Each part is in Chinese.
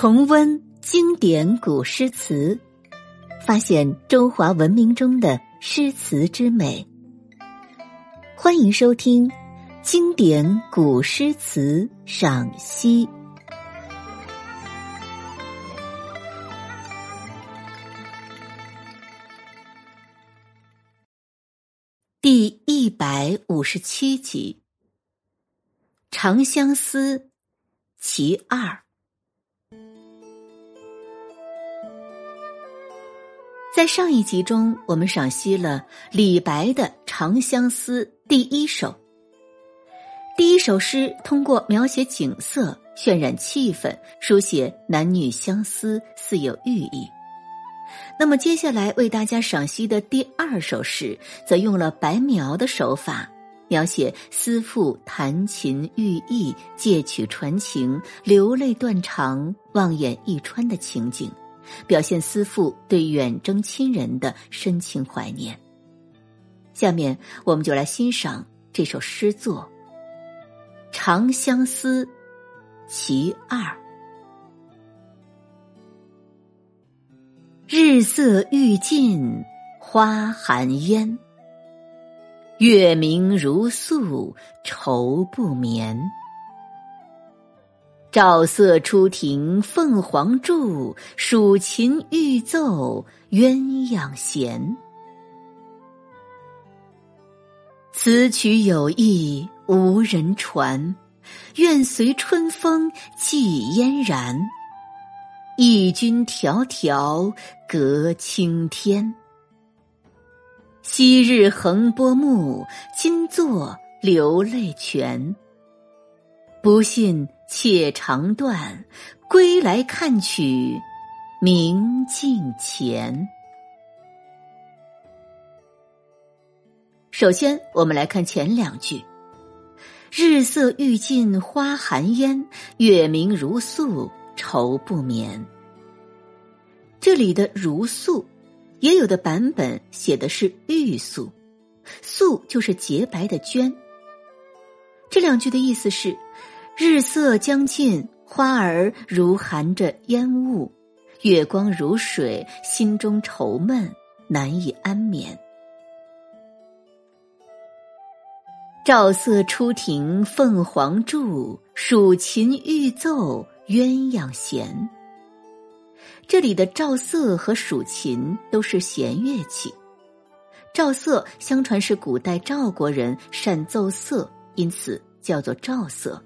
重温经典古诗词，发现中华文明中的诗词之美。欢迎收听《经典古诗词赏析》第一百五十七集《长相思》其二。在上一集中，我们赏析了李白的《长相思》第一首。第一首诗通过描写景色、渲染气氛，书写男女相思，似有寓意。那么，接下来为大家赏析的第二首诗，则用了白描的手法，描写思妇弹琴寓意、借曲传情、流泪断肠、望眼欲穿的情景。表现思妇对远征亲人的深情怀念。下面我们就来欣赏这首诗作《长相思·其二》。日色欲尽花含烟，月明如素愁不眠。照瑟初庭凤凰柱，蜀琴欲奏鸳鸯弦。此曲有意无人传，愿随春风寄嫣然。忆君迢迢隔青天，昔日横波目，今作流泪泉。不信。且长断，归来看取明镜前。首先，我们来看前两句：“日色欲尽花含烟，月明如素愁不眠。”这里的“如素”，也有的版本写的是“玉素”，“素”就是洁白的绢。这两句的意思是。日色将近，花儿如含着烟雾，月光如水，心中愁闷，难以安眠。照瑟初庭凤凰柱，蜀琴欲奏鸳鸯弦。这里的照瑟和蜀琴都是弦乐器。照瑟相传是古代赵国人善奏瑟，因此叫做照瑟。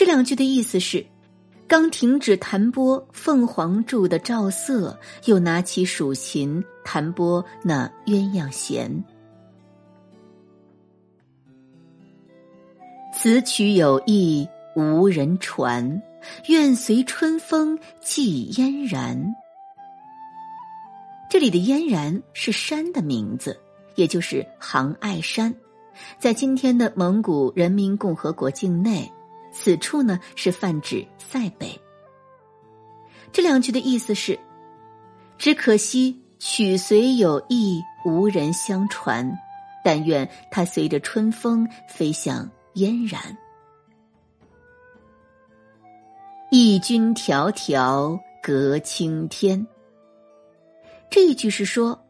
这两句的意思是：刚停止弹拨凤凰柱的赵瑟，又拿起蜀琴弹拨那鸳鸯弦。此曲有意无人传，愿随春风寄嫣然。这里的嫣然是山的名字，也就是杭爱山，在今天的蒙古人民共和国境内。此处呢是泛指塞北。这两句的意思是：只可惜曲虽有意，无人相传。但愿它随着春风飞向嫣然。忆君迢迢隔青天。这一句是说，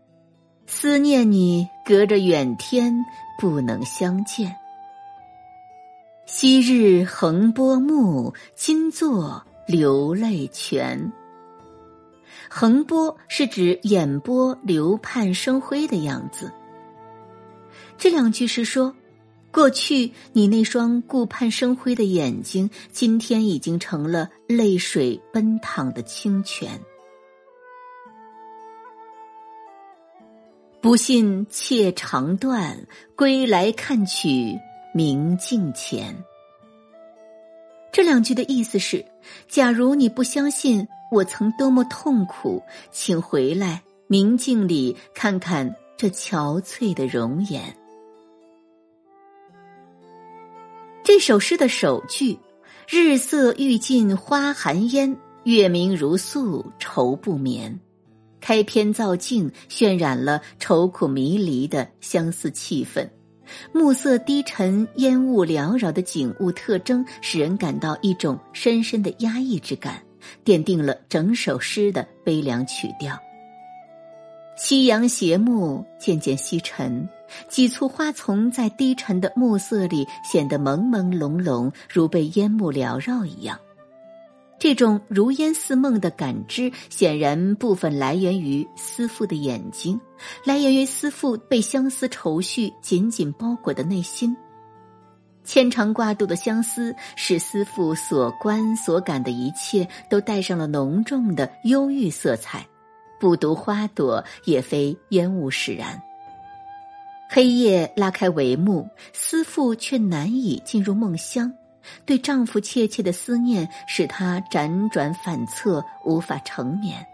思念你隔着远天不能相见。昔日横波目，今作流泪泉。横波是指眼波流盼生辉的样子。这两句是说，过去你那双顾盼生辉的眼睛，今天已经成了泪水奔淌的清泉。不信妾长断，归来看取。明镜前，这两句的意思是：假如你不相信我曾多么痛苦，请回来明镜里看看这憔悴的容颜。这首诗的首句“日色欲尽花含烟，月明如素愁不眠”，开篇造境，渲染了愁苦迷离的相思气氛。暮色低沉、烟雾缭绕的景物特征，使人感到一种深深的压抑之感，奠定了整首诗的悲凉曲调。夕阳斜暮，渐渐西沉，几簇花丛在低沉的暮色里显得朦朦胧胧，如被烟幕缭绕一样。这种如烟似梦的感知，显然部分来源于思妇的眼睛，来源于思妇被相思愁绪紧紧包裹的内心。牵肠挂肚的相思，使思妇所观所感的一切都带上了浓重的忧郁色彩。不读花朵，也非烟雾使然。黑夜拉开帷幕，思妇却难以进入梦乡。对丈夫切切的思念，使她辗转反侧，无法成眠。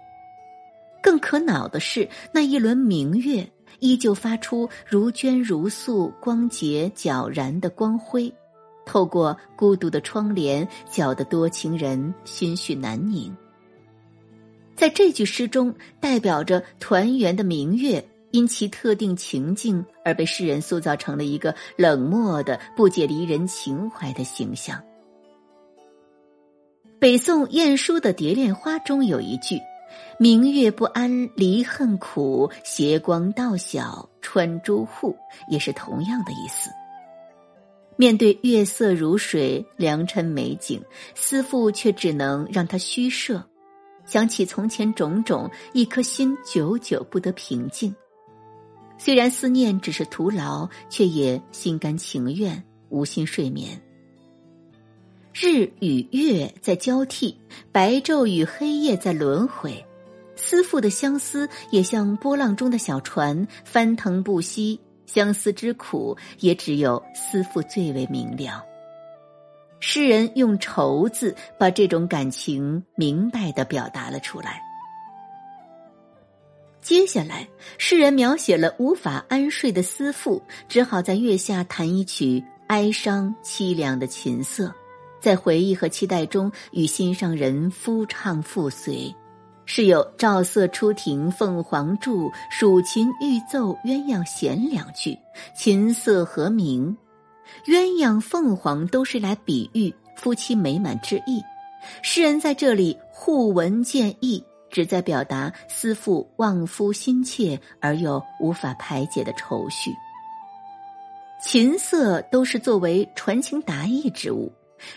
更可恼的是，那一轮明月依旧发出如娟如素、光洁皎然的光辉，透过孤独的窗帘，搅得多情人心绪难宁。在这句诗中，代表着团圆的明月，因其特定情境而被诗人塑造成了一个冷漠的、不解离人情怀的形象。北宋晏殊的《蝶恋花》中有一句：“明月不谙离恨苦，斜光到晓穿朱户”，也是同样的意思。面对月色如水、良辰美景，思妇却只能让他虚设。想起从前种种，一颗心久久不得平静。虽然思念只是徒劳，却也心甘情愿，无心睡眠。日与月在交替，白昼与黑夜在轮回，思妇的相思也像波浪中的小船，翻腾不息。相思之苦，也只有思妇最为明了。诗人用“愁”字把这种感情明白的表达了出来。接下来，诗人描写了无法安睡的思妇，只好在月下弹一曲哀伤凄凉的琴瑟，在回忆和期待中与心上人夫唱妇随。是有“照瑟出庭凤凰柱，蜀琴欲奏鸳鸯弦”两句，琴瑟和鸣。鸳鸯凤凰都是来比喻夫妻美满之意，诗人在这里互文见义，旨在表达思父望夫心切而又无法排解的愁绪。琴瑟都是作为传情达意之物，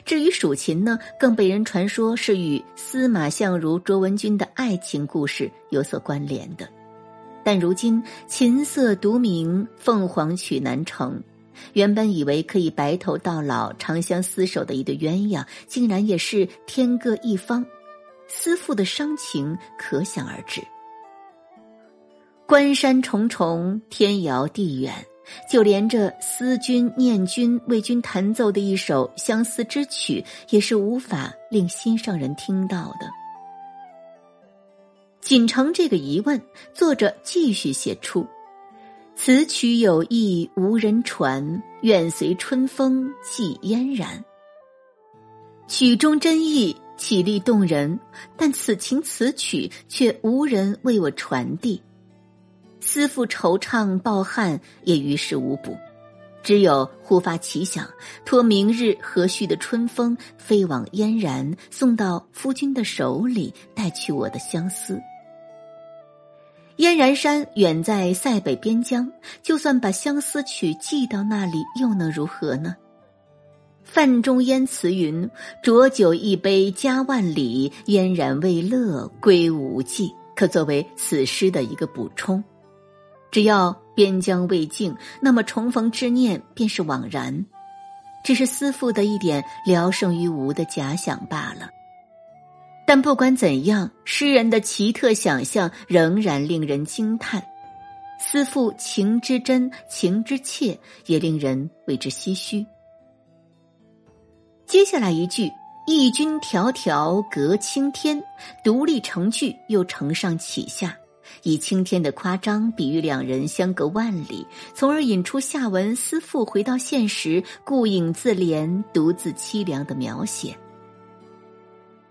至于蜀琴呢，更被人传说是与司马相如、卓文君的爱情故事有所关联的。但如今琴瑟独鸣，凤凰曲难成。原本以为可以白头到老、长相厮守的一对鸳鸯，竟然也是天各一方，思妇的伤情可想而知。关山重重，天遥地远，就连这思君念君为君弹奏的一首相思之曲，也是无法令心上人听到的。仅承这个疑问，作者继续写出。此曲有意无人传，愿随春风寄嫣然。曲中真意绮丽动人，但此情此曲却无人为我传递。思妇惆怅抱憾，也于事无补，只有忽发奇想，托明日和煦的春风飞往嫣然，送到夫君的手里，带去我的相思。燕然山远在塞北边疆，就算把相思曲寄到那里，又能如何呢？范仲淹词云：“浊酒一杯家万里，嫣然未勒归无计。”可作为此诗的一个补充。只要边疆未尽，那么重逢之念便是枉然，只是思妇的一点聊胜于无的假想罢了。但不管怎样，诗人的奇特想象仍然令人惊叹。思妇情之真，情之切，也令人为之唏嘘。接下来一句“义君迢迢隔青天”，独立成句又承上启下，以青天的夸张比喻两人相隔万里，从而引出下文思妇回到现实，顾影自怜，独自凄凉的描写。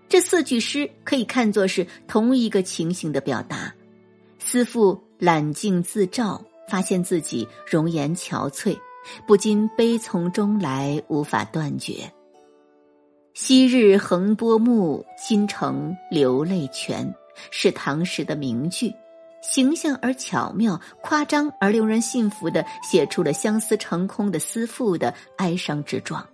这四句诗可以看作是同一个情形的表达。思妇揽镜自照，发现自己容颜憔悴，不禁悲从中来，无法断绝。昔日横波目，今成流泪泉，是唐诗的名句，形象而巧妙，夸张而令人信服的写出了相思成空的思妇的哀伤之状。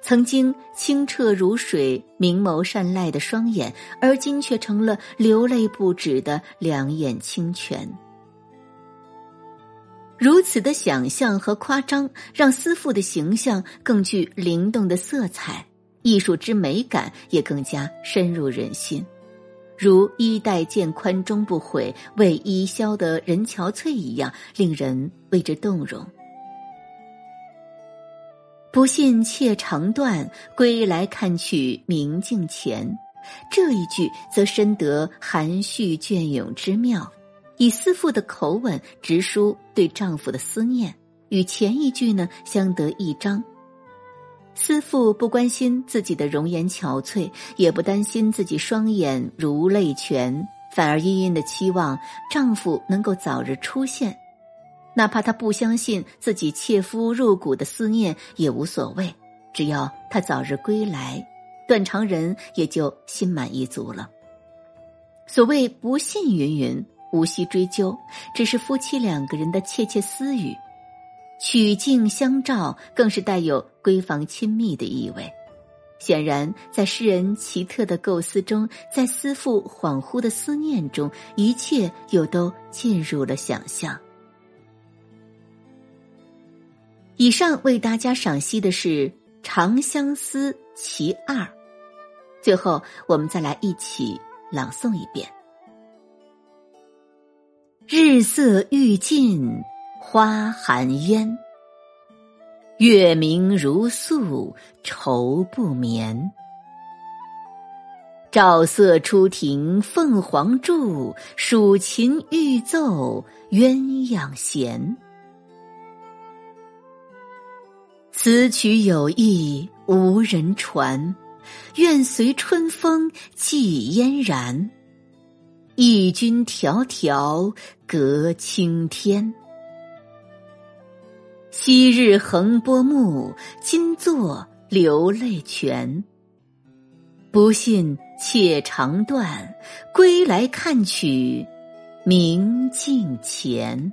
曾经清澈如水、明眸善睐的双眼，而今却成了流泪不止的两眼清泉。如此的想象和夸张，让思妇的形象更具灵动的色彩，艺术之美感也更加深入人心。如“衣带渐宽终不悔，为伊消得人憔悴”一样，令人为之动容。不信妾长断，归来看取明镜前。这一句则深得含蓄隽永之妙，以思妇的口吻直抒对丈夫的思念，与前一句呢相得益彰。思妇不关心自己的容颜憔悴，也不担心自己双眼如泪泉，反而殷殷的期望丈夫能够早日出现。哪怕她不相信自己切肤入骨的思念也无所谓，只要他早日归来，断肠人也就心满意足了。所谓不信云云，无需追究，只是夫妻两个人的窃窃私语，曲径相照，更是带有闺房亲密的意味。显然，在诗人奇特的构思中，在思妇恍惚的思念中，一切又都进入了想象。以上为大家赏析的是《长相思》其二，最后我们再来一起朗诵一遍：日色欲尽花含烟，月明如素愁不眠。照色初停凤凰柱，蜀琴欲奏鸳鸯弦。此曲有意无人传，愿随春风寄嫣然。忆君迢迢隔青天，昔日横波目，今作流泪泉。不信且长断，归来看取明镜前。